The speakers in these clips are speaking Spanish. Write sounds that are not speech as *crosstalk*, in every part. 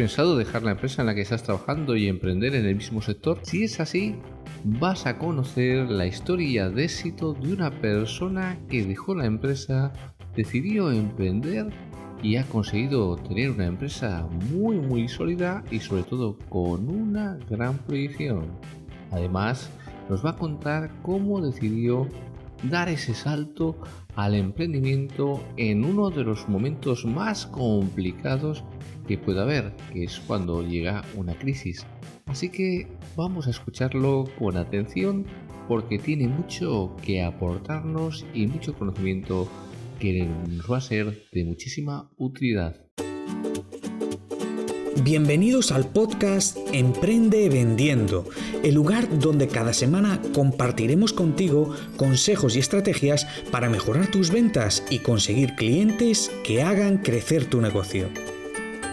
pensado dejar la empresa en la que estás trabajando y emprender en el mismo sector? Si es así, vas a conocer la historia de éxito de una persona que dejó la empresa, decidió emprender y ha conseguido tener una empresa muy muy sólida y sobre todo con una gran proyección. Además, nos va a contar cómo decidió dar ese salto al emprendimiento en uno de los momentos más complicados que puede haber, que es cuando llega una crisis. Así que vamos a escucharlo con atención porque tiene mucho que aportarnos y mucho conocimiento que nos va a ser de muchísima utilidad. Bienvenidos al podcast Emprende Vendiendo, el lugar donde cada semana compartiremos contigo consejos y estrategias para mejorar tus ventas y conseguir clientes que hagan crecer tu negocio.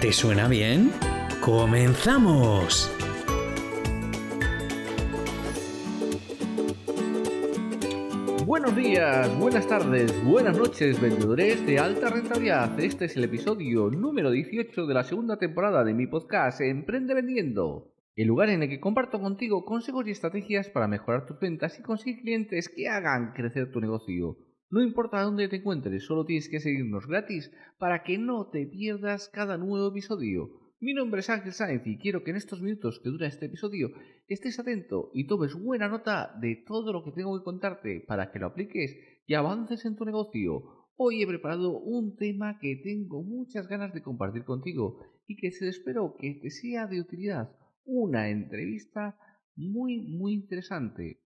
¿Te suena bien? ¡Comenzamos! Buenos días, buenas tardes, buenas noches, vendedores de alta rentabilidad. Este es el episodio número 18 de la segunda temporada de mi podcast Emprende Vendiendo, el lugar en el que comparto contigo consejos y estrategias para mejorar tus ventas y conseguir clientes que hagan crecer tu negocio. No importa dónde te encuentres, solo tienes que seguirnos gratis para que no te pierdas cada nuevo episodio. Mi nombre es Ángel Sáenz y quiero que en estos minutos que dura este episodio estés atento y tomes buena nota de todo lo que tengo que contarte para que lo apliques y avances en tu negocio. Hoy he preparado un tema que tengo muchas ganas de compartir contigo y que se espero que te sea de utilidad. Una entrevista muy muy interesante.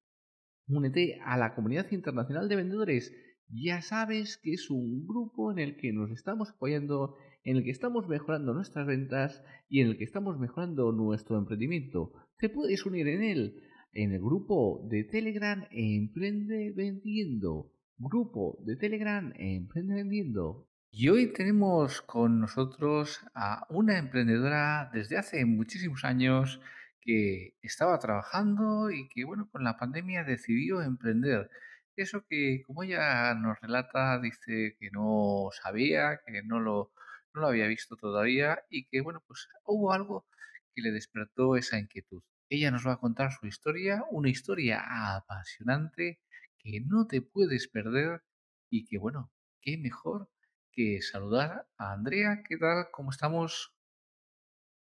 Únete a la comunidad internacional de vendedores. Ya sabes que es un grupo en el que nos estamos apoyando en el que estamos mejorando nuestras ventas y en el que estamos mejorando nuestro emprendimiento. Te puedes unir en él, en el grupo de Telegram Emprende Vendiendo. Grupo de Telegram Emprende Vendiendo. Y hoy tenemos con nosotros a una emprendedora desde hace muchísimos años que estaba trabajando y que, bueno, con la pandemia decidió emprender. Eso que, como ella nos relata, dice que no sabía, que no lo no lo había visto todavía y que, bueno, pues hubo algo que le despertó esa inquietud. Ella nos va a contar su historia, una historia apasionante que no te puedes perder y que, bueno, qué mejor que saludar a Andrea. ¿Qué tal? ¿Cómo estamos?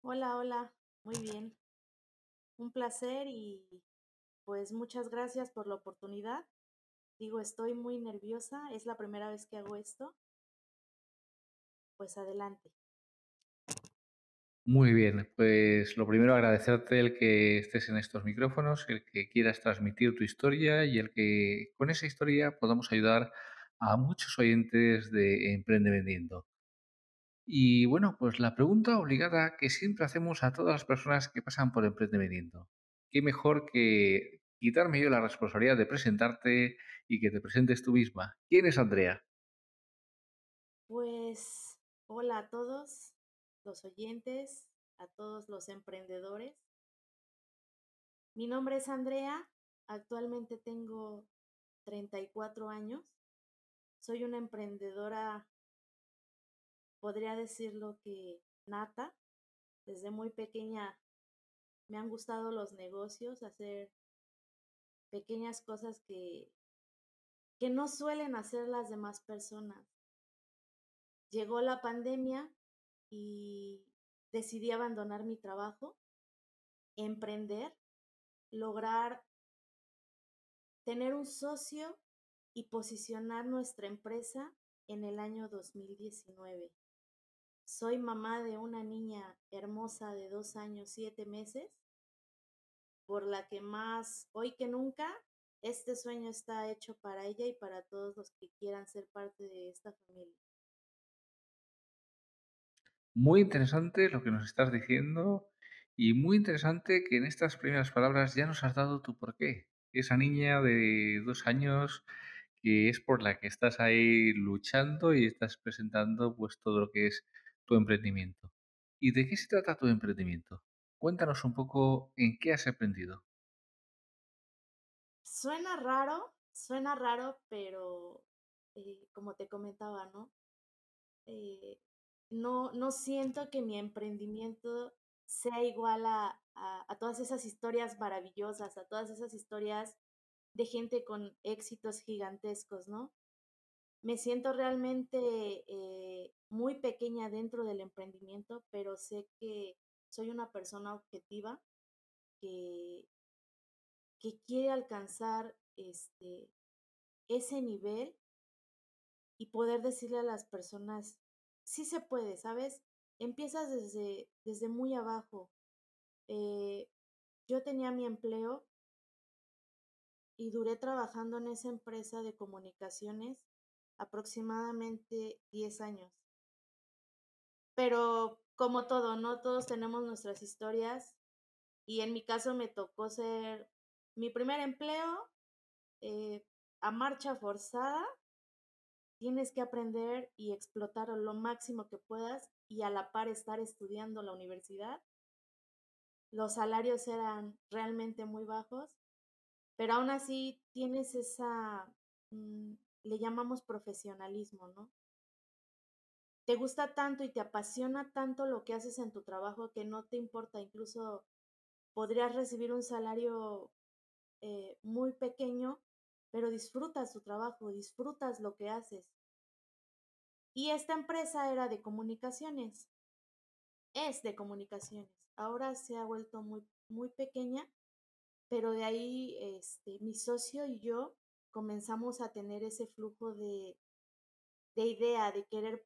Hola, hola, muy bien. Un placer y pues muchas gracias por la oportunidad. Digo, estoy muy nerviosa, es la primera vez que hago esto pues adelante. Muy bien, pues lo primero agradecerte el que estés en estos micrófonos, el que quieras transmitir tu historia y el que con esa historia podamos ayudar a muchos oyentes de Emprende Vendiendo. Y bueno, pues la pregunta obligada que siempre hacemos a todas las personas que pasan por Emprende Vendiendo. ¿Qué mejor que quitarme yo la responsabilidad de presentarte y que te presentes tú misma? ¿Quién es Andrea? Pues Hola a todos los oyentes, a todos los emprendedores. Mi nombre es Andrea, actualmente tengo 34 años. Soy una emprendedora, podría decirlo que nata. Desde muy pequeña me han gustado los negocios, hacer pequeñas cosas que, que no suelen hacer las demás personas llegó la pandemia y decidí abandonar mi trabajo, emprender, lograr tener un socio y posicionar nuestra empresa en el año 2019. Soy mamá de una niña hermosa de dos años, siete meses, por la que más hoy que nunca este sueño está hecho para ella y para todos los que quieran ser parte de esta familia. Muy interesante lo que nos estás diciendo y muy interesante que en estas primeras palabras ya nos has dado tu porqué. Esa niña de dos años que es por la que estás ahí luchando y estás presentando pues todo lo que es tu emprendimiento. ¿Y de qué se trata tu emprendimiento? Cuéntanos un poco en qué has aprendido. Suena raro, suena raro, pero eh, como te comentaba, ¿no? Eh, no, no siento que mi emprendimiento sea igual a, a, todas esas historias maravillosas, a todas esas historias de gente con éxitos gigantescos, ¿no? Me siento realmente eh, muy pequeña dentro del emprendimiento, pero sé que soy una persona objetiva que, que quiere alcanzar este, ese nivel y poder decirle a las personas, sí se puede, ¿sabes? Empiezas desde, desde muy abajo. Eh, yo tenía mi empleo y duré trabajando en esa empresa de comunicaciones aproximadamente 10 años. Pero como todo, ¿no? Todos tenemos nuestras historias y en mi caso me tocó ser mi primer empleo eh, a marcha forzada. Tienes que aprender y explotar lo máximo que puedas y a la par estar estudiando la universidad. Los salarios eran realmente muy bajos, pero aún así tienes esa, mm, le llamamos profesionalismo, ¿no? Te gusta tanto y te apasiona tanto lo que haces en tu trabajo que no te importa, incluso podrías recibir un salario eh, muy pequeño, pero disfrutas tu trabajo, disfrutas lo que haces. Y esta empresa era de comunicaciones, es de comunicaciones. Ahora se ha vuelto muy, muy pequeña, pero de ahí este, mi socio y yo comenzamos a tener ese flujo de, de idea, de querer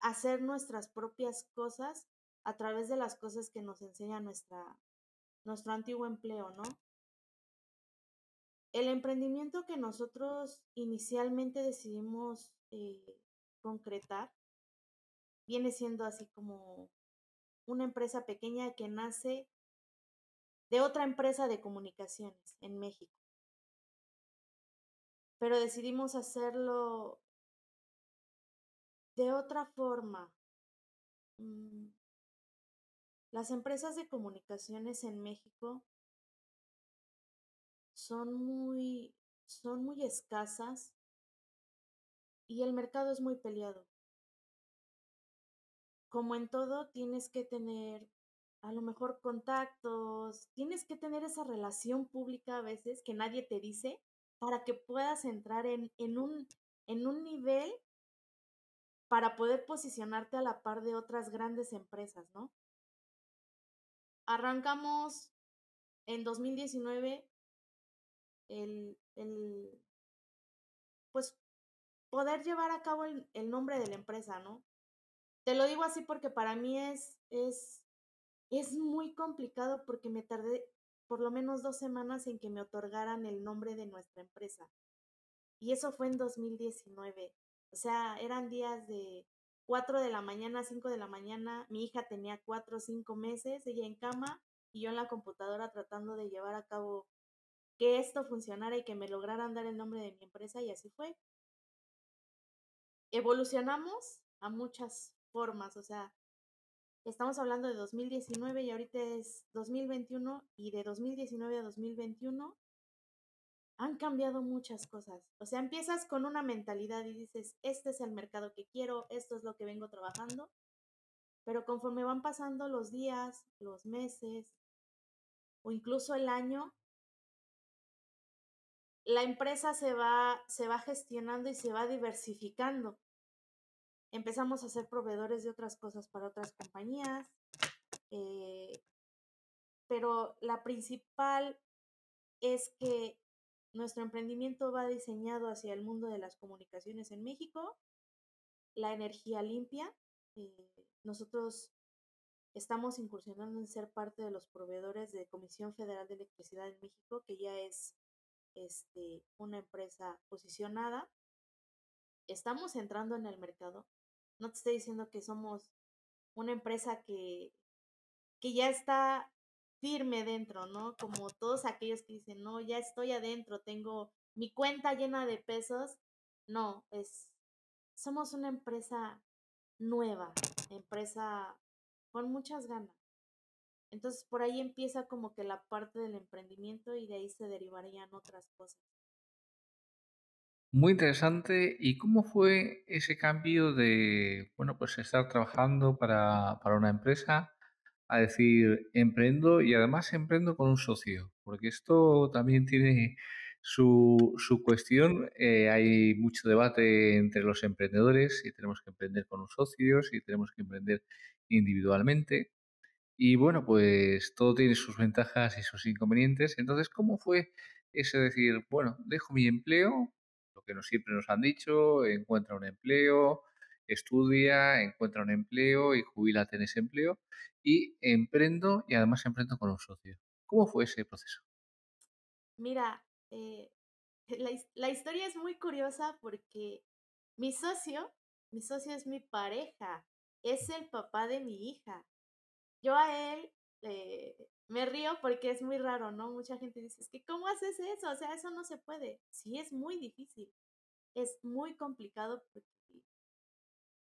hacer nuestras propias cosas a través de las cosas que nos enseña nuestra, nuestro antiguo empleo, ¿no? El emprendimiento que nosotros inicialmente decidimos eh, concretar viene siendo así como una empresa pequeña que nace de otra empresa de comunicaciones en México. Pero decidimos hacerlo de otra forma, mm, las empresas de comunicaciones en México son muy, son muy escasas y el mercado es muy peleado. Como en todo, tienes que tener a lo mejor contactos, tienes que tener esa relación pública a veces que nadie te dice para que puedas entrar en, en, un, en un nivel para poder posicionarte a la par de otras grandes empresas, ¿no? Arrancamos en 2019 el, el pues poder llevar a cabo el, el, nombre de la empresa, ¿no? Te lo digo así porque para mí es, es, es muy complicado porque me tardé por lo menos dos semanas en que me otorgaran el nombre de nuestra empresa. Y eso fue en 2019. O sea, eran días de 4 de la mañana, 5 de la mañana. Mi hija tenía 4 o 5 meses, ella en cama y yo en la computadora tratando de llevar a cabo que esto funcionara y que me lograran dar el nombre de mi empresa y así fue. Evolucionamos a muchas formas, o sea, estamos hablando de 2019 y ahorita es 2021 y de 2019 a 2021 han cambiado muchas cosas. O sea, empiezas con una mentalidad y dices, este es el mercado que quiero, esto es lo que vengo trabajando, pero conforme van pasando los días, los meses o incluso el año, la empresa se va, se va gestionando y se va diversificando. Empezamos a ser proveedores de otras cosas para otras compañías. eh, pero la principal es que nuestro emprendimiento va diseñado hacia el mundo de las comunicaciones en México, la energía limpia. Eh, nosotros estamos incursionando en ser parte de los proveedores de Comisión Federal de Electricidad en México, que ya es este, una empresa posicionada. Estamos entrando en el mercado. No te estoy diciendo que somos una empresa que, que ya está firme dentro, ¿no? Como todos aquellos que dicen, no, ya estoy adentro, tengo mi cuenta llena de pesos. No, es, somos una empresa nueva, empresa con muchas ganas. Entonces por ahí empieza como que la parte del emprendimiento y de ahí se derivarían otras cosas. Muy interesante. ¿Y cómo fue ese cambio de, bueno, pues estar trabajando para, para una empresa a decir, emprendo y además emprendo con un socio? Porque esto también tiene su, su cuestión. Eh, hay mucho debate entre los emprendedores si tenemos que emprender con un socio, si tenemos que emprender individualmente. Y bueno, pues todo tiene sus ventajas y sus inconvenientes. Entonces, ¿cómo fue ese decir, bueno, dejo mi empleo, lo que no siempre nos han dicho, encuentra un empleo, estudia, encuentra un empleo y jubílate en ese empleo y emprendo y además emprendo con un socio. ¿Cómo fue ese proceso? Mira, eh, *laughs* la, la historia es muy curiosa porque mi socio, mi socio es mi pareja, es el papá de mi hija. Yo a él eh, me río porque es muy raro, ¿no? Mucha gente dice, es que ¿cómo haces eso? O sea, eso no se puede. Sí, es muy difícil. Es muy complicado porque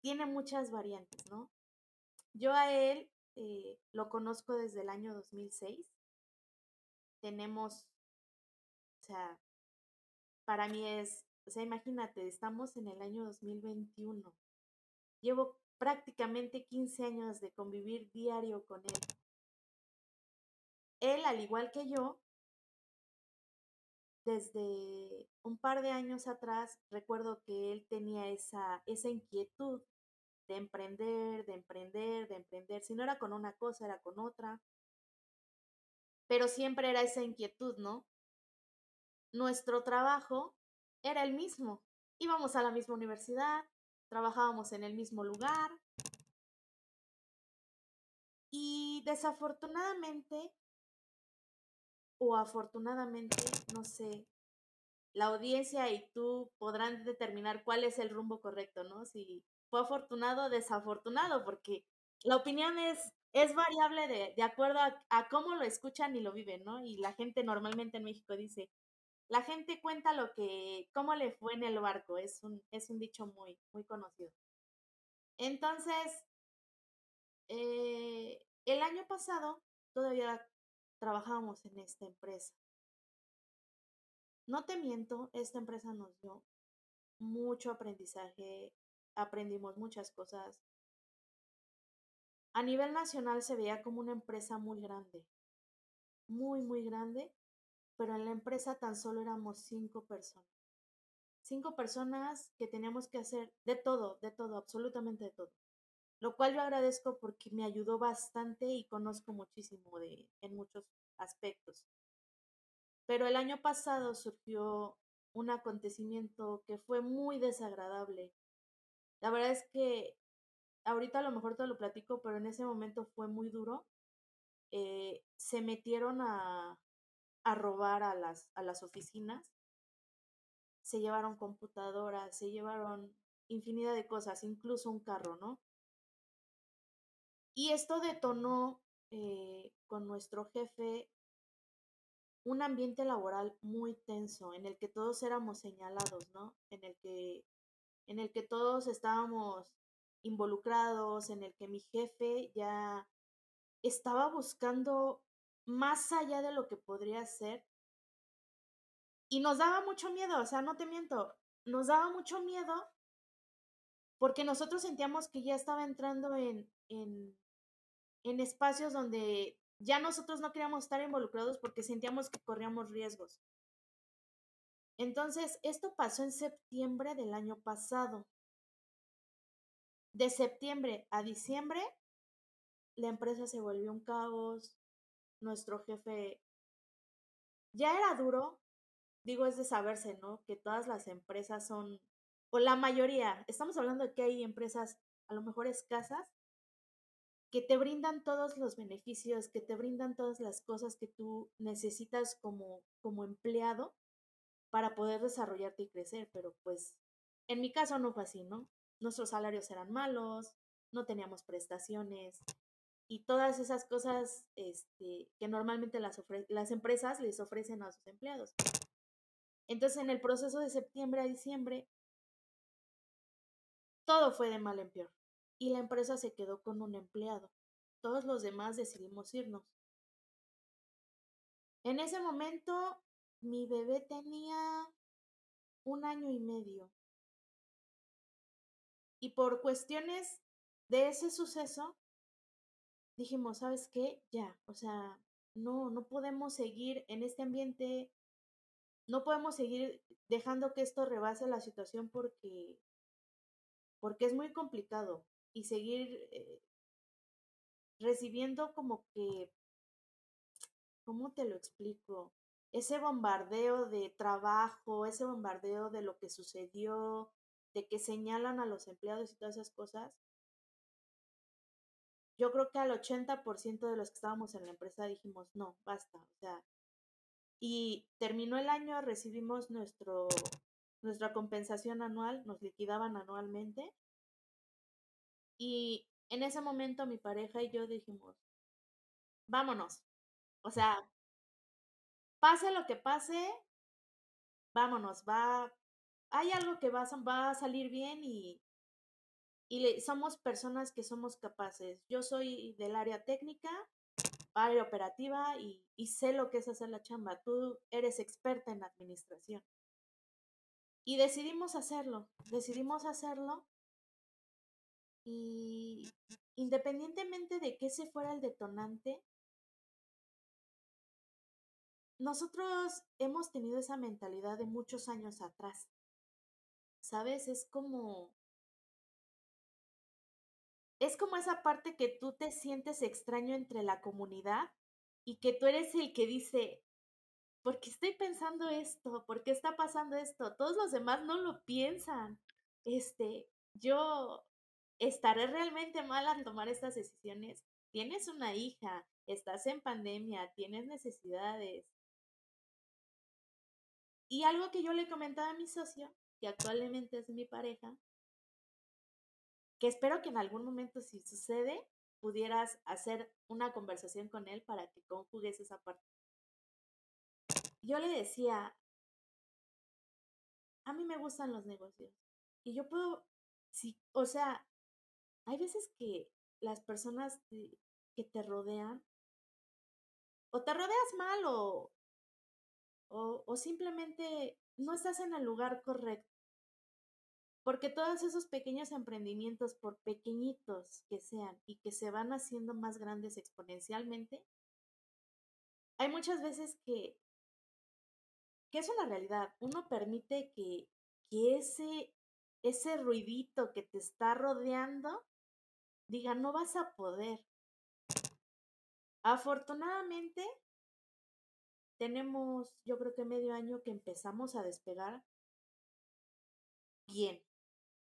tiene muchas variantes, ¿no? Yo a él eh, lo conozco desde el año 2006. Tenemos, o sea, para mí es, o sea, imagínate, estamos en el año 2021. Llevo prácticamente 15 años de convivir diario con él. Él, al igual que yo, desde un par de años atrás, recuerdo que él tenía esa, esa inquietud de emprender, de emprender, de emprender. Si no era con una cosa, era con otra. Pero siempre era esa inquietud, ¿no? Nuestro trabajo era el mismo. Íbamos a la misma universidad, trabajábamos en el mismo lugar. Y desafortunadamente, o afortunadamente, no sé, la audiencia y tú podrán determinar cuál es el rumbo correcto, ¿no? Si fue afortunado o desafortunado, porque la opinión es, es variable de, de acuerdo a, cómo lo escuchan y lo viven, ¿no? Y la gente normalmente en México dice, la gente cuenta lo que, cómo le fue en el barco, es un, es un dicho muy, muy conocido. Entonces, eh, el año pasado todavía trabajábamos en esta empresa. No te miento, esta empresa nos dio mucho aprendizaje, aprendimos muchas cosas. A nivel nacional se veía como una empresa muy grande, muy, muy grande, pero en la empresa tan solo éramos cinco personas. Cinco personas que teníamos que hacer de todo, de todo, absolutamente de todo. Lo cual yo agradezco porque me ayudó bastante y conozco muchísimo de, en muchos aspectos. Pero el año pasado surgió un acontecimiento que fue muy desagradable. La verdad es que ahorita a lo mejor te lo platico, pero en ese momento fue muy duro. Eh, se metieron a, a robar a las, a las oficinas. Se llevaron computadoras, se llevaron infinidad de cosas, incluso un carro, ¿no? Y esto detonó eh, con nuestro jefe un ambiente laboral muy tenso, en el que todos éramos señalados, ¿no? En el que, en el que todos estábamos involucrados, en el que mi jefe ya estaba buscando más allá de lo que podría ser. Y nos daba mucho miedo, o sea, no te miento, nos daba mucho miedo porque nosotros sentíamos que ya estaba entrando en, en, en espacios donde ya nosotros no queríamos estar involucrados porque sentíamos que corríamos riesgos. Entonces, esto pasó en septiembre del año pasado. De septiembre a diciembre la empresa se volvió un caos, nuestro jefe ya era duro, digo, es de saberse, ¿no? Que todas las empresas son, o la mayoría, estamos hablando de que hay empresas a lo mejor escasas, que te brindan todos los beneficios, que te brindan todas las cosas que tú necesitas como, como empleado para poder desarrollarte y crecer, pero pues en mi caso no fue así, ¿no? Nuestros salarios eran malos, no teníamos prestaciones y todas esas cosas este, que normalmente las, las empresas les ofrecen a sus empleados. Entonces, en el proceso de septiembre a diciembre, todo fue de mal en peor y la empresa se quedó con un empleado. Todos los demás decidimos irnos. En ese momento, mi bebé tenía un año y medio. Y por cuestiones de ese suceso, dijimos, ¿sabes qué? Ya, o sea, no, no podemos seguir en este ambiente, no podemos seguir dejando que esto rebase la situación porque, porque es muy complicado y seguir eh, recibiendo como que, ¿cómo te lo explico? Ese bombardeo de trabajo, ese bombardeo de lo que sucedió, de que señalan a los empleados y todas esas cosas, yo creo que al 80% de los que estábamos en la empresa dijimos, no, basta, o sea, y terminó el año, recibimos nuestro, nuestra compensación anual, nos liquidaban anualmente, y en ese momento mi pareja y yo dijimos, vámonos, o sea, pase lo que pase, vámonos, va, hay algo que va, va a salir bien y y somos personas que somos capaces. Yo soy del área técnica, área operativa y, y, sé lo que es hacer la chamba. Tú eres experta en administración. Y decidimos hacerlo, decidimos hacerlo y independientemente de que ese fuera el detonante, nosotros hemos tenido esa mentalidad de muchos años atrás. ¿Sabes? Es como es como esa parte que tú te sientes extraño entre la comunidad y que tú eres el que dice, ¿por qué estoy pensando esto? ¿Por qué está pasando esto? Todos los demás no lo piensan. Este, yo estaré realmente mal al tomar estas decisiones. Tienes una hija, estás en pandemia, tienes necesidades. Y algo que yo le comentaba a mi socio, que actualmente es mi pareja, que espero que en algún momento, si sucede, pudieras hacer una conversación con él para que conjugues esa parte. Yo le decía, a mí me gustan los negocios y yo puedo, o sea, hay veces que las personas que te rodean o te rodeas mal o, o, simplemente no estás en el lugar correcto. Porque todos esos pequeños emprendimientos, por pequeñitos que sean y que se van haciendo más grandes exponencialmente, hay muchas veces que, que es una realidad. Uno permite que, que ese, ese ruidito que te está rodeando diga, no vas a poder. Afortunadamente, tenemos, yo creo que medio año que empezamos a despegar bien.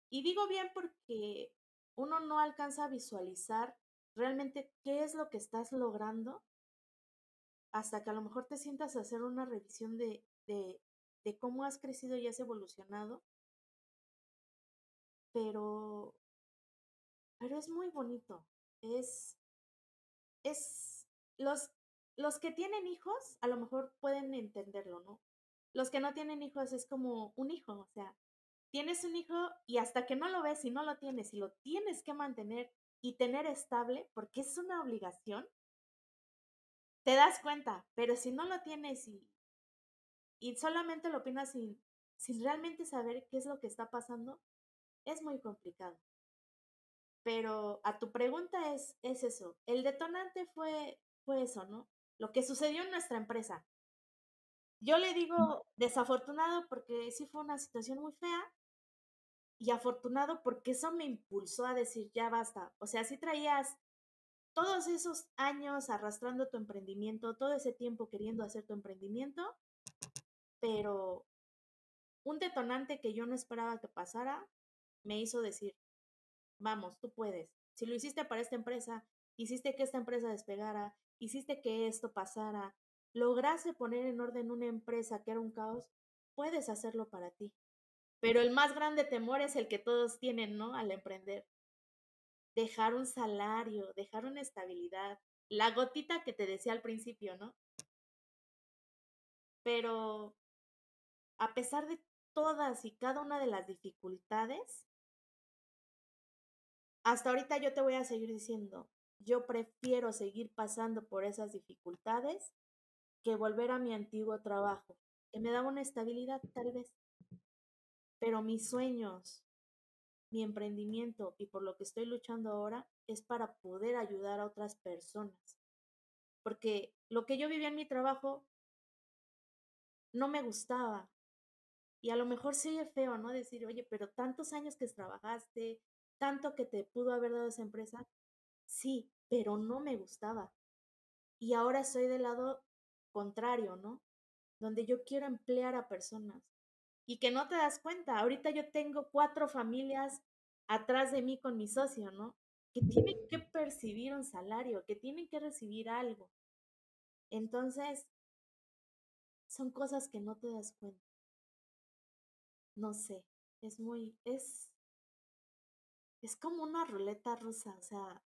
Y digo bien porque uno no alcanza a visualizar realmente qué es lo que estás logrando hasta que a lo mejor te sientas a hacer una revisión de, de, de cómo has crecido y has evolucionado. Pero, pero es muy bonito. Es, es, los, los que tienen hijos a lo mejor pueden entenderlo, ¿no? Los que no tienen hijos es como un hijo, o sea, tienes un hijo y hasta que no lo ves y no lo tienes y lo tienes que mantener y tener estable, porque es una obligación, te das cuenta, pero si no lo tienes y, y solamente lo opinas sin, sin realmente saber qué es lo que está pasando, es muy complicado. Pero a tu pregunta es, es eso. El detonante fue, fue eso, ¿no? Lo que sucedió en nuestra empresa. Yo le digo desafortunado porque sí fue una situación muy fea, y afortunado porque eso me impulsó a decir, ya basta. O sea, si traías todos esos años arrastrando tu emprendimiento, todo ese tiempo queriendo hacer tu emprendimiento, pero un detonante que yo no esperaba que pasara me hizo decir, vamos, tú puedes. Si lo hiciste para esta empresa, hiciste que esta empresa despegara, hiciste que esto pasara, lograste poner en orden una empresa que era un caos, puedes hacerlo para ti. Pero el más grande temor es el que todos tienen, ¿no? Al emprender. Dejar un salario, dejar una estabilidad, la gotita que te decía al principio, ¿no? Pero a pesar de todas y cada una de las dificultades, hasta ahorita yo te voy a seguir diciendo, yo prefiero seguir pasando por esas dificultades que volver a mi antiguo trabajo, que me daba una estabilidad tal vez. Pero mis sueños, mi emprendimiento y por lo que estoy luchando ahora es para poder ayudar a otras personas. Porque lo que yo vivía en mi trabajo no me gustaba. Y a lo mejor sí es feo, ¿no? Decir, oye, pero tantos años que trabajaste, tanto que te pudo haber dado esa empresa, sí, pero no me gustaba. Y ahora soy del lado contrario, ¿no? Donde yo quiero emplear a personas y que no te das cuenta. Ahorita yo tengo cuatro familias atrás de mí con mi socio, ¿no? Que tienen que percibir un salario, que tienen que recibir algo. Entonces, son cosas que no te das cuenta. No sé, es muy, es, es como una ruleta rusa, o sea,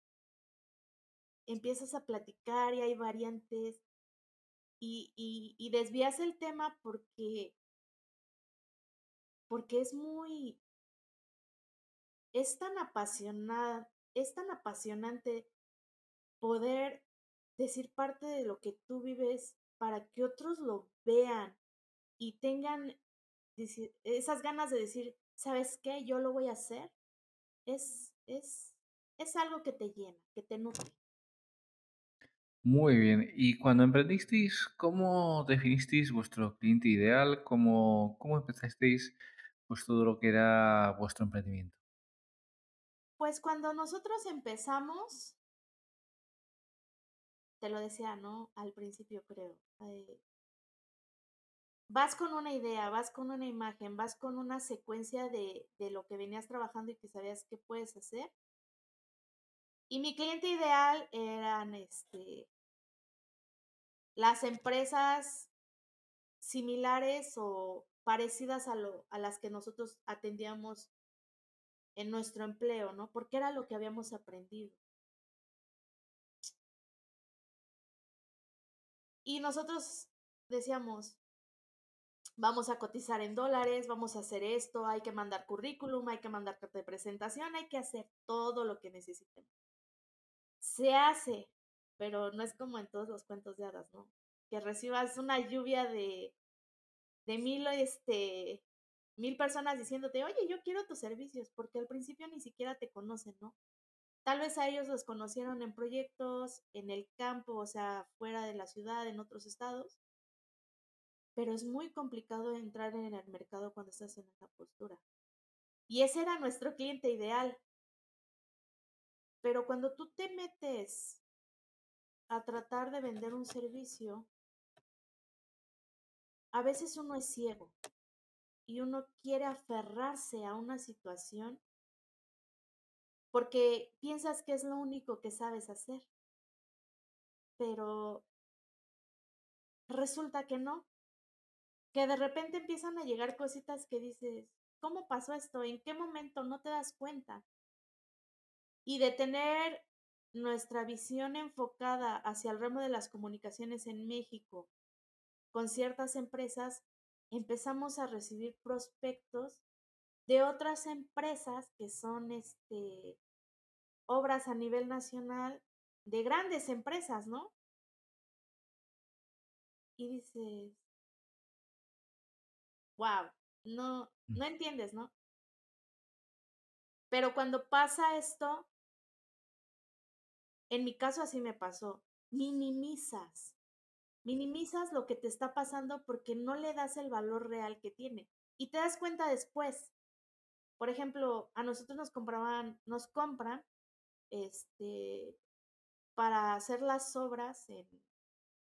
empiezas a platicar y hay variantes y, y, desvías el tema porque, porque es muy, es tan apasionada, es tan apasionante poder decir parte de lo que tú vives para que otros lo vean y tengan esas ganas de decir, ¿sabes qué? Yo lo voy a hacer. Es, es, es algo que te llena, que te nutre. Muy bien. Y cuando emprendisteis, ¿cómo definisteis vuestro cliente ideal? ¿Cómo, cómo empezasteis pues todo lo que era vuestro emprendimiento? Pues cuando nosotros empezamos, te lo decía, ¿no? Al principio creo. Eh, vas con una idea, vas con una imagen, vas con una secuencia de, de lo que venías trabajando y que sabías que puedes hacer. Y mi cliente ideal eran este, las empresas similares o parecidas a, lo, a las que nosotros atendíamos en nuestro empleo, ¿no? Porque era lo que habíamos aprendido. Y nosotros decíamos, vamos a cotizar en dólares, vamos a hacer esto, hay que mandar currículum, hay que mandar carta de presentación, hay que hacer todo lo que necesitemos. Se hace, pero no es como en todos los cuentos de hadas, ¿no? Que recibas una lluvia de, de mil, este, mil personas diciéndote, oye, yo quiero tus servicios, porque al principio ni siquiera te conocen, ¿no? Tal vez a ellos los conocieron en proyectos, en el campo, o sea, fuera de la ciudad, en otros estados, pero es muy complicado entrar en el mercado cuando estás en esa postura. Y ese era nuestro cliente ideal. Pero cuando tú te metes a tratar de vender un servicio, a veces uno es ciego y uno quiere aferrarse a una situación porque piensas que es lo único que sabes hacer. Pero resulta que no, que de repente empiezan a llegar cositas que dices, ¿cómo pasó esto? ¿En qué momento no te das cuenta? Y de tener nuestra visión enfocada hacia el ramo de las comunicaciones en México con ciertas empresas, empezamos a recibir prospectos de otras empresas que son este obras a nivel nacional de grandes empresas, ¿no? Y dices, wow, no, Mm. no entiendes, ¿no? Pero cuando pasa esto, en mi caso así me pasó, minimizas, minimizas lo que te está pasando porque no le das el valor real que tiene y te das cuenta después. Por ejemplo, a nosotros nos compraban, nos compran este para hacer las obras en,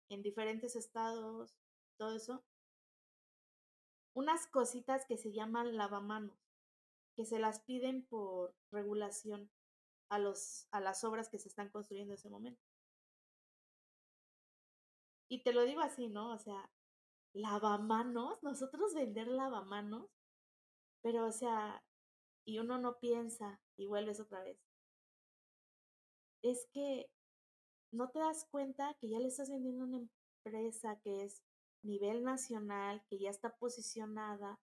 en diferentes estados, todo eso, unas cositas que se llaman lavamanos, que se las piden por regulación a, los, a las obras que se están construyendo en ese momento. Y te lo digo así, ¿no? O sea, lavamanos, nosotros vender lavamanos, pero o sea, y uno no piensa y vuelves otra vez. Es que no te das cuenta que ya le estás vendiendo a una empresa que es nivel nacional, que ya está posicionada.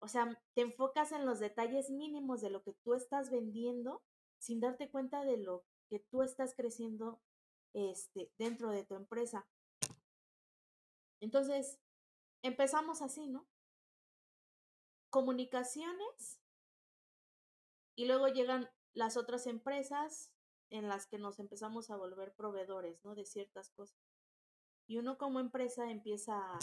O sea, te enfocas en los detalles mínimos de lo que tú estás vendiendo sin darte cuenta de lo que tú estás creciendo este, dentro de tu empresa. Entonces, empezamos así, ¿no? Comunicaciones y luego llegan las otras empresas en las que nos empezamos a volver proveedores, ¿no? De ciertas cosas. Y uno como empresa empieza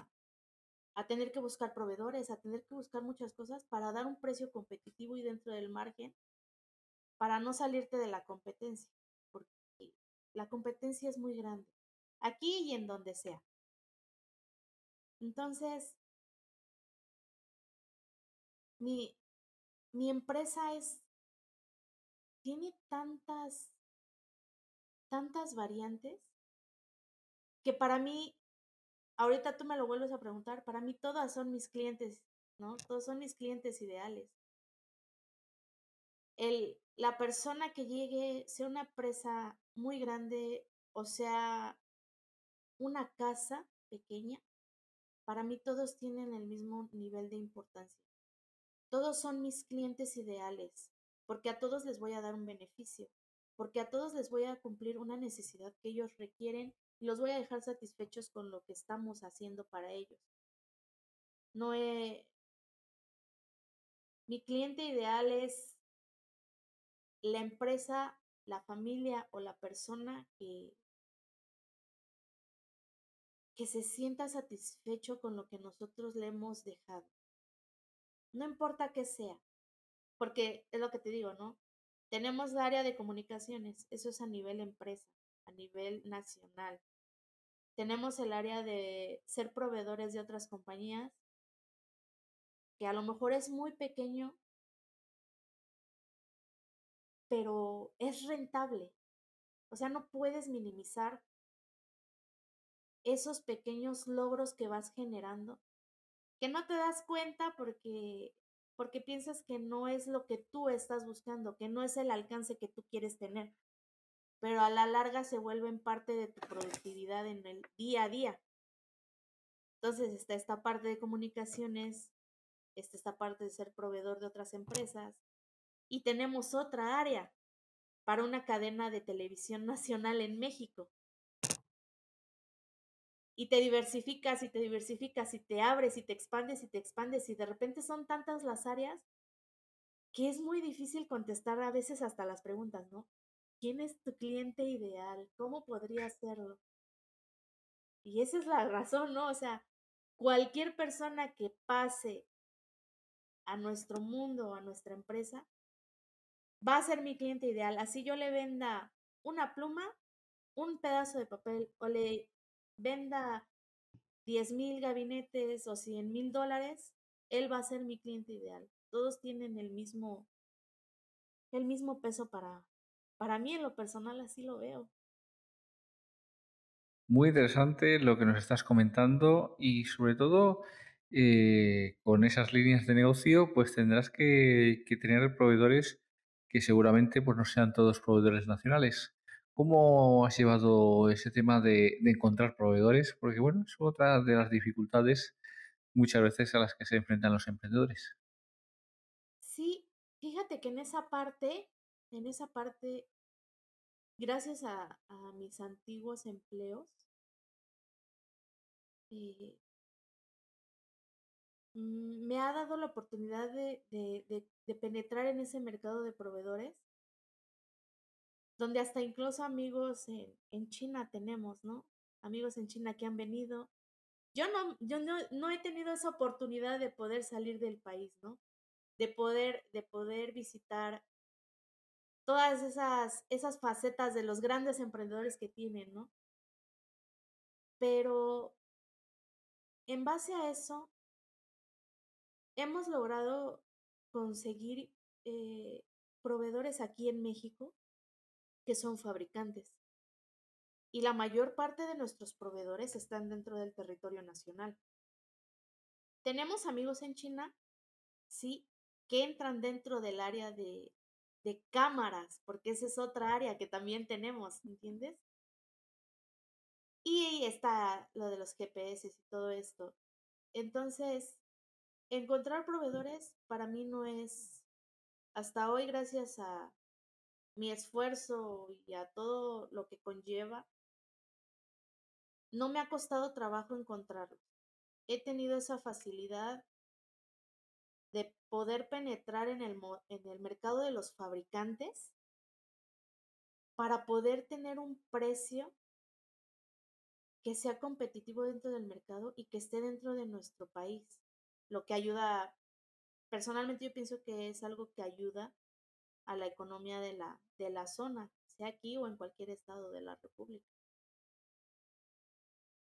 a, tener que buscar proveedores, a tener que buscar muchas cosas para dar un precio competitivo y dentro del margen, para no salirte de la competencia, porque la competencia es muy grande, aquí y en donde sea. Entonces, mi, mi empresa es, tiene tantas, tantas variantes que para mí, ahorita tú me lo vuelves a preguntar, para mí todas son mis clientes, ¿no? Todos son mis clientes ideales. El, la persona que llegue, sea una empresa muy grande o sea una casa pequeña, para mí todos tienen el mismo nivel de importancia. Todos son mis clientes ideales, porque a todos les voy a dar un beneficio, porque a todos les voy a cumplir una necesidad que ellos requieren los voy a dejar satisfechos con lo que estamos haciendo para ellos. No he... Mi cliente ideal es la empresa, la familia o la persona que que se sienta satisfecho con lo que nosotros le hemos dejado. No importa qué sea, porque es lo que te digo, ¿no? Tenemos el área de comunicaciones, eso es a nivel empresa, a nivel nacional. Tenemos el área de ser proveedores de otras compañías, que a lo mejor es muy pequeño, pero es rentable. O sea, no puedes minimizar esos pequeños logros que vas generando, que no te das cuenta porque porque piensas que no es lo que tú estás buscando, que no es el alcance que tú quieres tener, pero a la larga se vuelven parte de tu productividad en el día a día. Entonces está esta parte de comunicaciones, está esta parte de ser proveedor de otras empresas y tenemos otra área para una cadena de televisión *laughs* nacional en México y te diversificas y te diversificas y te abres y te expandes y te expandes y de repente son tantas las áreas que es muy difícil contestar a veces hasta las preguntas, ¿no? ¿Quién es tu cliente ideal? ¿Cómo podría hacerlo? Y esa es la razón, ¿no? O sea, cualquier persona que pase a nuestro mundo, a nuestra empresa, va a ser mi cliente ideal. Así yo le venda una pluma, un pedazo de papel o le venda 10 mil gabinetes o 100 mil dólares, él va a ser mi cliente ideal. Todos tienen el mismo, el mismo peso para, para mí en lo personal así lo veo. Muy interesante lo que nos estás comentando y sobre todo eh, con esas líneas de negocio pues tendrás que, que, tener proveedores que seguramente pues no sean todos proveedores nacionales. ¿Cómo has llevado ese tema de, encontrar proveedores? Porque, bueno, es otra de las dificultades muchas veces a las que se enfrentan los emprendedores. Sí, fíjate que en esa parte, en esa parte, gracias a, mis antiguos empleos, eh, mm, me ha dado la oportunidad de, de penetrar en ese mercado de proveedores donde hasta incluso amigos en, en, China tenemos, ¿no? Amigos en China que han venido. Yo no, yo no, no he tenido esa oportunidad de poder salir del país, ¿no? De poder, de poder visitar todas esas, esas facetas de los grandes emprendedores que tienen, ¿no? Pero en base a eso, hemos logrado conseguir eh, proveedores aquí en México que son fabricantes. Y la mayor parte de nuestros proveedores están dentro del territorio nacional. Tenemos amigos en China, sí, que entran dentro del área de, de cámaras, porque esa es otra área que también tenemos, ¿entiendes? Y está lo de los GPS y todo esto. Entonces, encontrar proveedores para mí no es, hasta hoy, gracias a mi esfuerzo y a todo lo que conlleva, no me ha costado trabajo encontrarlos. He tenido esa facilidad de poder penetrar en el, en el mercado de los fabricantes para poder tener un precio que sea competitivo dentro del mercado y que esté dentro de nuestro país, lo que ayuda, personalmente yo pienso que es algo que ayuda a la economía de la, de la zona, sea aquí o en cualquier estado de la República.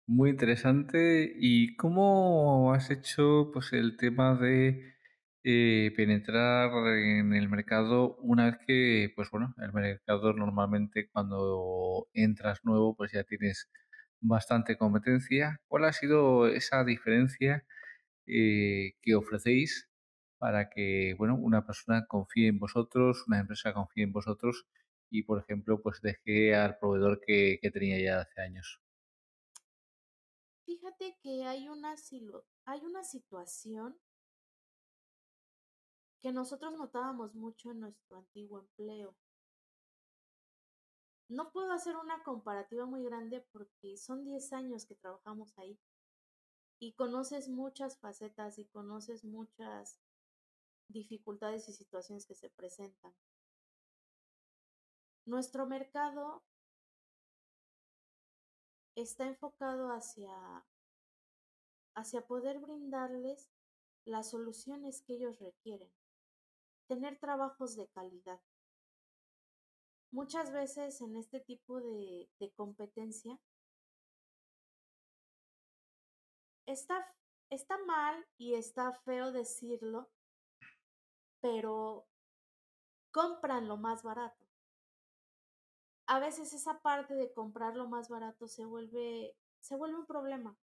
Muy interesante. ¿Y cómo has hecho pues el tema de eh, penetrar en el mercado una vez que, pues bueno, el mercado normalmente cuando entras nuevo pues ya tienes bastante competencia. ¿Cuál ha sido esa diferencia eh, que ofrecéis para que, bueno, una persona confíe en vosotros, una empresa confíe en vosotros y, por ejemplo, pues deje al proveedor que, que tenía ya hace años? Fíjate que hay una, hay una situación que nosotros notábamos mucho en nuestro antiguo empleo. No puedo hacer una comparativa muy grande porque son 10 años que trabajamos ahí y conoces muchas facetas y conoces muchas dificultades y situaciones que se presentan. Nuestro mercado está enfocado hacia, hacia poder brindarles las soluciones que ellos requieren, tener trabajos de calidad. Muchas veces en este tipo de, competencia está, está mal y está feo decirlo, pero compran lo más barato. A veces esa parte de comprar lo más barato se vuelve, se vuelve un problema,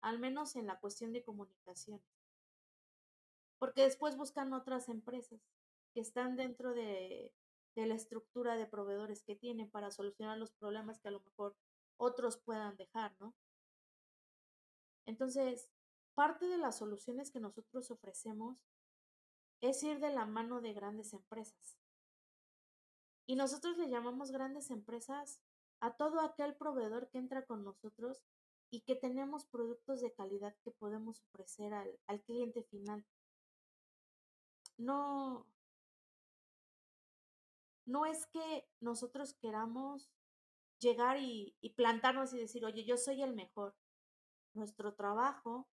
al menos en la cuestión de comunicación. Porque después buscan otras empresas que están dentro de, la estructura de proveedores que tienen para solucionar los problemas que a lo mejor otros puedan dejar, ¿no? Entonces, parte de las soluciones que nosotros ofrecemos es ir de la mano de grandes empresas. Y nosotros le llamamos grandes empresas a todo aquel proveedor que entra con nosotros y que tenemos productos de calidad que podemos ofrecer al cliente final. No, no es que nosotros queramos llegar y, y plantarnos y decir, oye, yo soy el mejor. Nuestro trabajo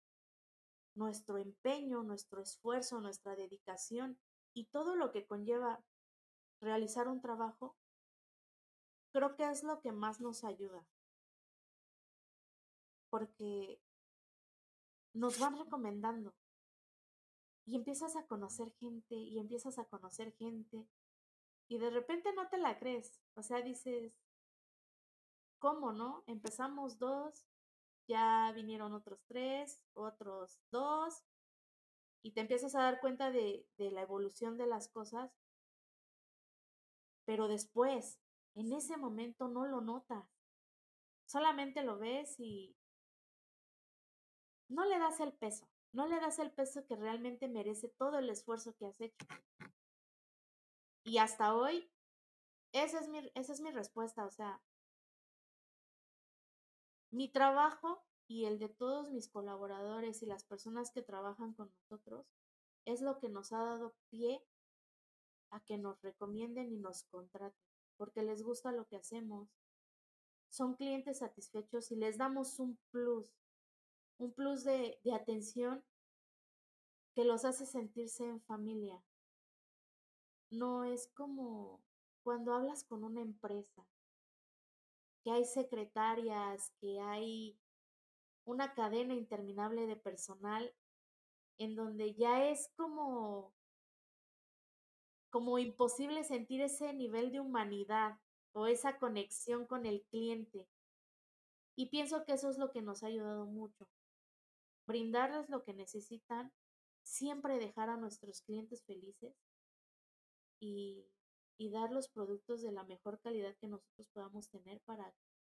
nuestro empeño, nuestro esfuerzo, nuestra dedicación y todo lo que conlleva realizar un trabajo, creo que es lo que más nos ayuda. Porque nos van recomendando y empiezas a conocer gente y empiezas a conocer gente y de repente no te la crees. O sea, dices, ¿cómo no? Empezamos dos ya vinieron otros tres, otros dos, y te empiezas a dar cuenta de, de la evolución de las cosas, pero después, en ese momento no lo notas, solamente lo ves y no le das el peso, no le das el peso que realmente merece todo el esfuerzo que has hecho. Y hasta hoy, esa es mi, esa es mi respuesta, o sea, mi trabajo y el de todos mis colaboradores y las personas que trabajan con nosotros es lo que nos ha dado pie a que nos recomienden y nos contraten, porque les gusta lo que hacemos. Son clientes satisfechos y les damos un plus, un plus de, de atención que los hace sentirse en familia. No es como cuando hablas con una empresa, que hay secretarias, que hay una cadena interminable de personal en donde ya es como como imposible sentir ese nivel de humanidad o esa conexión con el cliente. Y pienso que eso es lo que nos ha ayudado mucho. Brindarles lo que necesitan, siempre dejar a nuestros clientes felices y, y dar los productos de la mejor calidad que nosotros podamos tener para que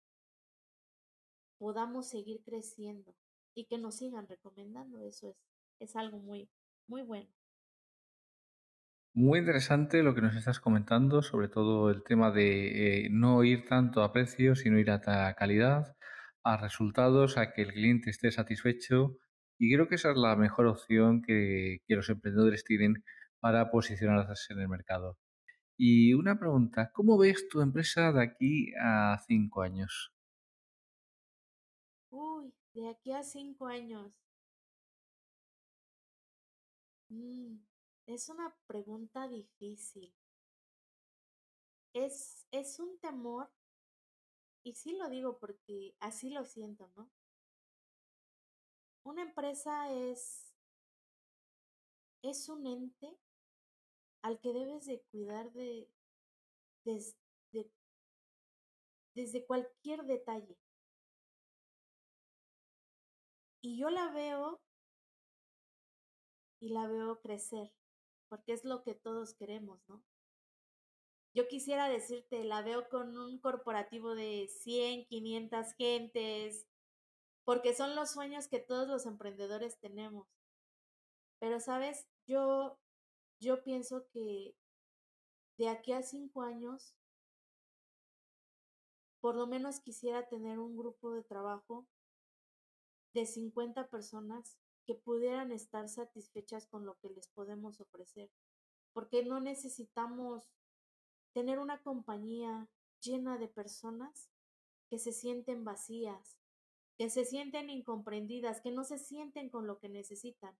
podamos seguir creciendo y que nos sigan recomendando. Eso es, es algo muy, muy bueno. Muy interesante lo que nos estás comentando, sobre todo el tema de eh, no ir tanto a precios, sino ir a calidad, a resultados, a que el cliente esté satisfecho. Y creo que esa es la mejor opción que, que los emprendedores tienen para posicionarse en el mercado. Y una pregunta, ¿cómo ves tu empresa de aquí a cinco años? Uy, de aquí a cinco años. Mm. Es una pregunta difícil. Es, es un temor, y sí lo digo porque así lo siento, ¿no? Una empresa es, es un ente al que debes de cuidar de, desde cualquier detalle. Y yo la veo y la veo crecer porque es lo que todos queremos, ¿no? Yo quisiera decirte, la veo con un corporativo de 100, 500 gentes, porque son los sueños que todos los emprendedores tenemos. Pero, ¿sabes? Yo, yo pienso que de aquí a cinco años, por lo menos quisiera tener un grupo de trabajo de 50 personas que pudieran estar satisfechas con lo que les podemos ofrecer, porque no necesitamos tener una compañía llena de personas que se sienten vacías, que se sienten incomprendidas, que no se sienten con lo que necesitan.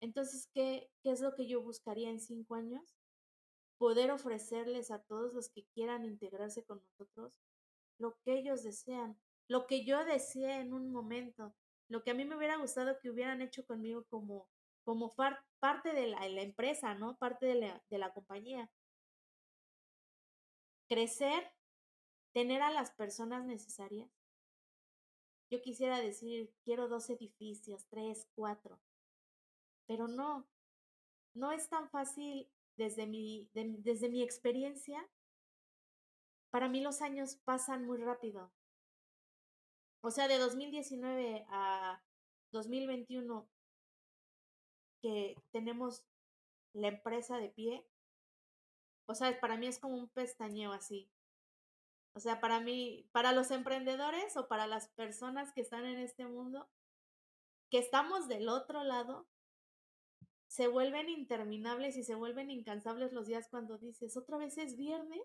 Entonces, ¿qué, qué es lo que yo buscaría en cinco años? Poder ofrecerles a todos los que quieran integrarse con nosotros lo que ellos desean, lo que yo deseé en un momento, lo que a mí me hubiera gustado que hubieran hecho conmigo como, como parte de la, empresa, ¿no? Parte de la, de la compañía. Crecer, tener a las personas necesarias. Yo quisiera decir, quiero dos edificios, tres, cuatro, pero no, no es tan fácil desde mi, desde mi experiencia. Para mí los años pasan muy rápido. O sea, de 2019 a 2021 que tenemos la empresa de pie, o sea, para mí es como un pestañeo así. O sea, para mí, para los emprendedores o para las personas que están en este mundo, que estamos del otro lado, se vuelven interminables y se vuelven incansables los días cuando dices, otra vez es viernes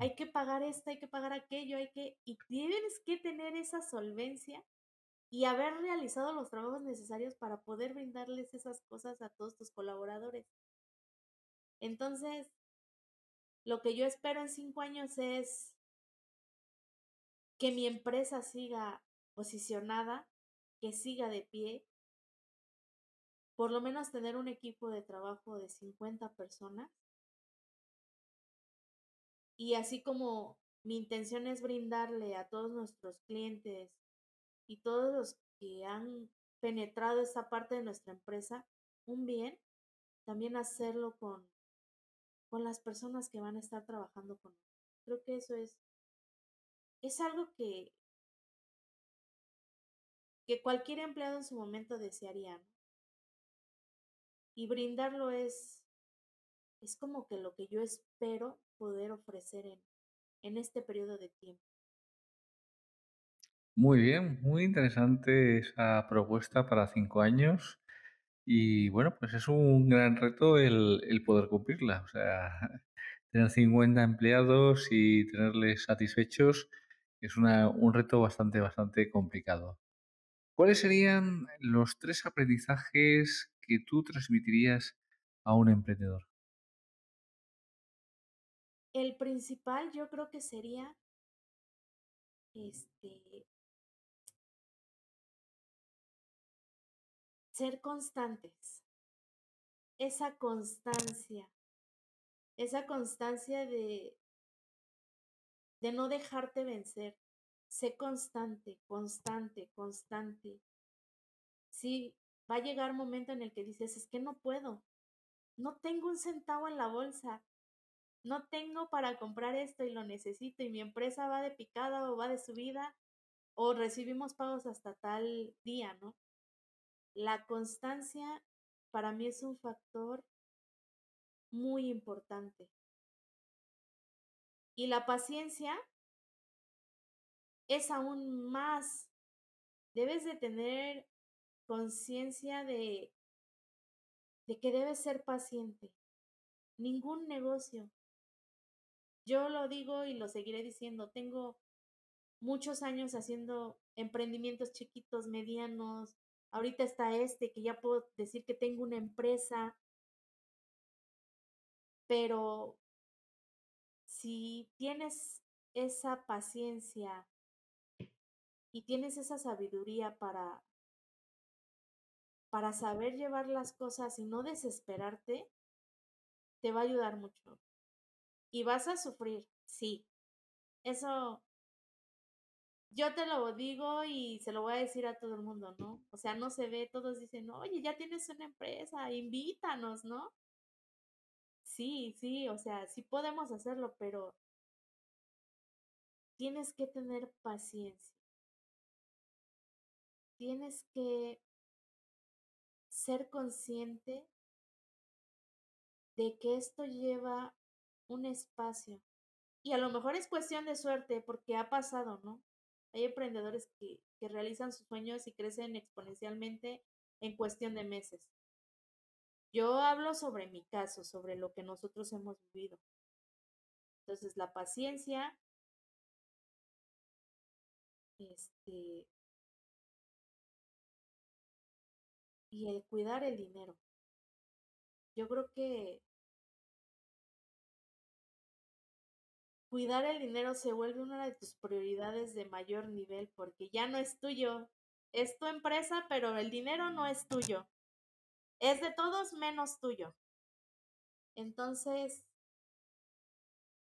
hay que pagar esto, hay que pagar aquello, hay que, y tienes que tener esa solvencia y haber realizado los trabajos necesarios para poder brindarles esas cosas a todos tus colaboradores. Entonces, lo que yo espero en cinco años es que mi empresa siga posicionada, que siga de pie, por lo menos tener un equipo de trabajo de 50 personas y así como mi intención es brindarle a todos nuestros clientes y todos los que han penetrado esta parte de nuestra empresa un bien, también hacerlo con, con las personas que van a estar trabajando con nosotros. Creo que eso es, es algo que, que cualquier empleado en su momento desearía. Y brindarlo es, es como que lo que yo espero poder ofrecer en, en este periodo de tiempo. Muy bien, muy interesante esa propuesta para cinco años. Y bueno, pues es un gran reto el, el poder cumplirla. O sea, *laughs* tener 50 empleados y tenerles satisfechos es una, un reto bastante, bastante complicado. ¿Cuáles serían los tres aprendizajes que tú transmitirías a un emprendedor? El principal yo creo que sería este ser constantes. Esa constancia. Esa constancia de de no dejarte vencer. Sé constante, constante, constante. Sí, va a llegar un momento en el que dices, es que no puedo. No tengo un centavo en la bolsa no tengo para comprar esto y lo necesito y mi empresa va de picada o va de subida o recibimos pagos hasta tal día, ¿no? La constancia para mí es un factor muy importante. Y la paciencia es aún más. Debes de tener conciencia de, de que debes ser paciente. Ningún negocio, yo lo digo y lo seguiré diciendo, tengo muchos años haciendo emprendimientos chiquitos, medianos. Ahorita está este, que ya puedo decir que tengo una empresa. Pero si tienes esa paciencia y tienes esa sabiduría para para saber llevar las cosas y no desesperarte, te va a ayudar mucho. Y vas a sufrir, sí. Eso yo te lo digo y se lo voy a decir a todo el mundo, ¿no? O sea, no se ve, todos dicen, oye, ya tienes una empresa, invítanos, ¿no? Sí, sí, o sea, sí podemos hacerlo, pero tienes que tener paciencia. Tienes que ser consciente de que esto lleva un espacio. Y a lo mejor es cuestión de suerte porque ha pasado, ¿no? Hay emprendedores que, que realizan sus sueños y crecen exponencialmente en cuestión de meses. Yo hablo sobre mi caso, sobre lo que nosotros hemos vivido. Entonces, la paciencia, este, y el cuidar el dinero. Yo creo que cuidar el dinero se vuelve una de tus prioridades de mayor nivel porque ya no es tuyo. Es tu empresa, pero el dinero no es tuyo. Es de todos menos tuyo. Entonces,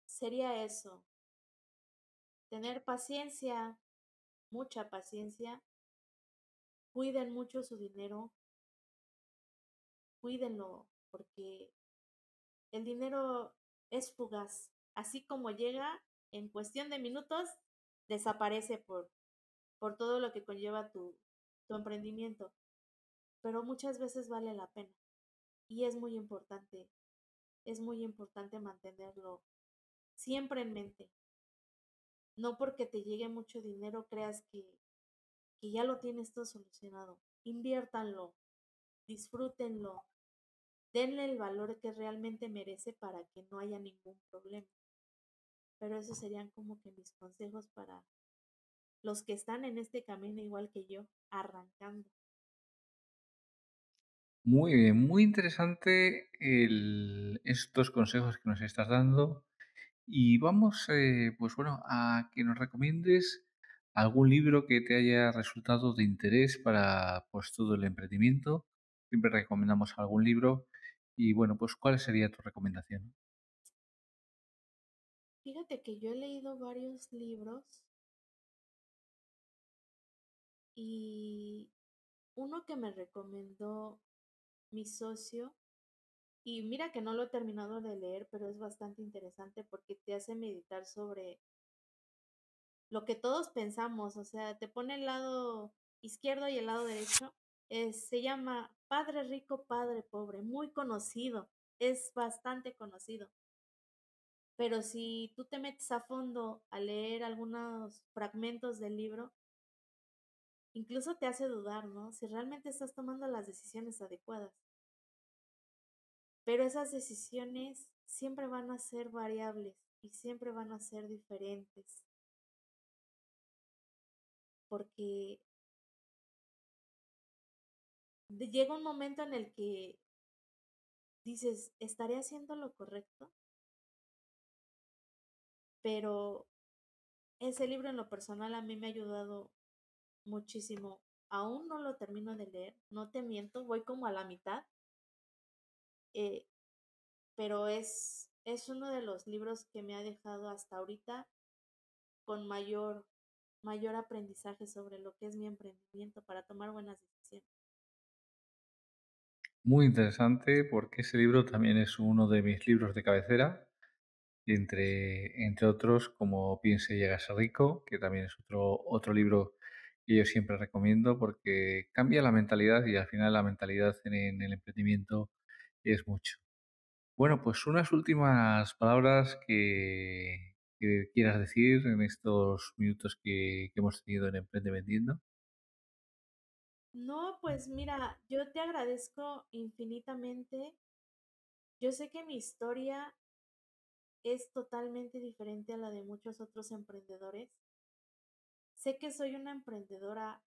sería eso. Tener paciencia, mucha paciencia. Cuiden mucho su dinero. Cuídenlo porque el dinero es fugaz así como llega, en cuestión de minutos, desaparece por, por todo lo que conlleva tu, tu emprendimiento. Pero muchas veces vale la pena. Y es muy importante, es muy importante mantenerlo siempre en mente. No porque te llegue mucho dinero creas que, que ya lo tienes todo solucionado. Inviértanlo, disfrútenlo, denle el valor que realmente merece para que no haya ningún problema. Pero esos serían como que mis consejos para los que están en este camino igual que yo, arrancando. Muy bien, muy interesante estos consejos que nos estás dando. Y vamos, eh, pues bueno, a que nos recomiendes algún libro que te haya resultado de interés para pues todo el emprendimiento. Siempre recomendamos algún libro. Y bueno, pues ¿cuál sería tu recomendación? Fíjate que yo he leído varios libros y uno que me recomendó mi socio, y mira que no lo he terminado de leer, pero es bastante interesante porque te hace meditar sobre lo que todos pensamos, o sea, te pone el lado izquierdo y el lado derecho. se llama Padre Rico, Padre Pobre, muy conocido, es bastante conocido. Pero si tú te metes a fondo a leer algunos fragmentos del libro, incluso te hace dudar, ¿no? Si realmente estás tomando las decisiones adecuadas. Pero esas decisiones siempre van a ser variables y siempre van a ser diferentes. Porque llega un momento en el que dices, ¿estaré haciendo lo correcto? pero ese libro en lo personal a mí me ha ayudado muchísimo. Aún no lo termino de leer, no te miento, voy como a la mitad. Eh, pero es, es uno de los libros que me ha dejado hasta ahorita con mayor, mayor aprendizaje sobre lo que es mi emprendimiento para tomar buenas decisiones. Muy interesante porque ese libro también es uno de mis libros de cabecera, entre, entre otros como Piense y llegase rico, que también es otro, otro libro que yo siempre recomiendo porque cambia la mentalidad y al final la mentalidad en, el emprendimiento es mucho. Bueno, pues unas últimas palabras que, quieras decir en estos minutos que, que hemos tenido en Emprende Vendiendo. No, pues mira, yo te agradezco infinitamente. Yo sé que mi historia es totalmente diferente a la de muchos otros emprendedores. Sé que soy una emprendedora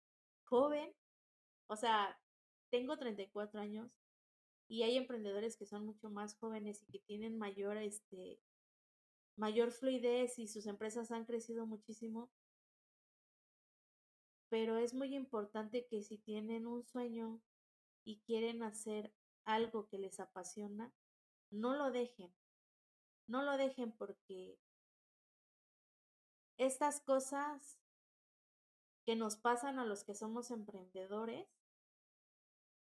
joven, o sea, tengo 34 años y hay emprendedores que son mucho más jóvenes y que tienen mayor, este, mayor fluidez y sus empresas han crecido muchísimo pero es muy importante que si tienen un sueño y quieren hacer algo que les apasiona, no lo dejen. No lo dejen porque estas cosas que nos pasan a los que somos emprendedores,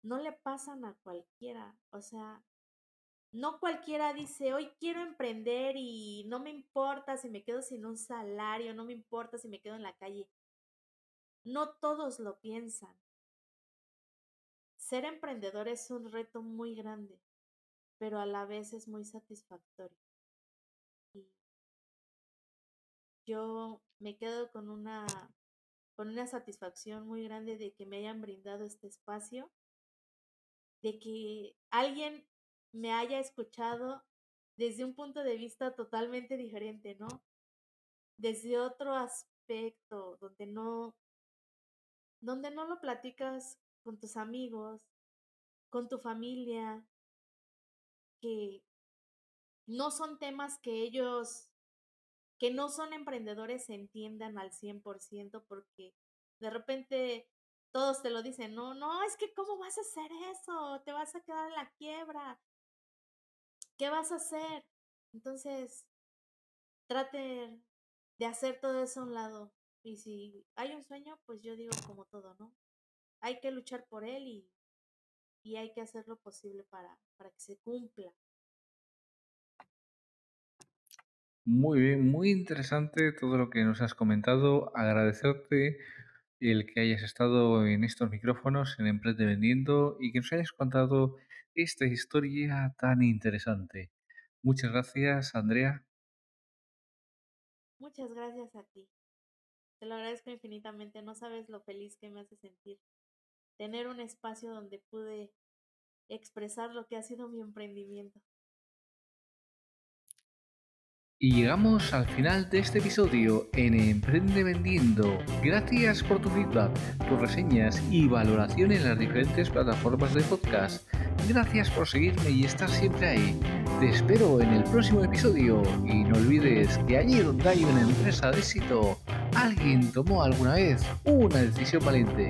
no le pasan a cualquiera. O sea, no cualquiera dice, hoy quiero emprender y no me importa si me quedo sin un salario, no me importa si me quedo en la calle. No todos lo piensan. Ser emprendedor es un reto muy grande, pero a la vez es muy satisfactorio. Yo me quedo con una, con una satisfacción muy grande de que me hayan brindado este espacio, de que alguien me haya escuchado desde un punto de vista totalmente diferente, ¿no? Desde otro aspecto, donde no, donde no lo platicas con tus amigos, con tu familia, que no son temas que ellos, que no son emprendedores, entiendan al 100% porque de repente todos te lo dicen, no, no, es que ¿cómo vas a hacer eso? Te vas a quedar en la quiebra. ¿Qué vas a hacer? Entonces, trate de hacer todo eso a un lado. Y si hay un sueño, pues yo digo como todo, ¿no? Hay que luchar por él y, y hay que hacer lo posible para, para que se cumpla. Muy bien, muy interesante todo lo que nos has comentado. Agradecerte el que hayas estado en estos micrófonos en Emprende Vendiendo y que nos hayas contado esta historia tan interesante. Muchas gracias, Andrea. Muchas gracias a ti. Te lo agradezco infinitamente. No sabes lo feliz que me hace sentir tener un espacio donde pude expresar lo que ha sido mi emprendimiento. Y llegamos al final de este episodio en Emprende Vendiendo. Gracias por tu feedback, tus reseñas y valoración en las diferentes plataformas de podcast. Gracias por seguirme y estar siempre ahí. Te espero en el próximo episodio y no olvides que allí donde hay una empresa de éxito, alguien tomó alguna vez una decisión valiente.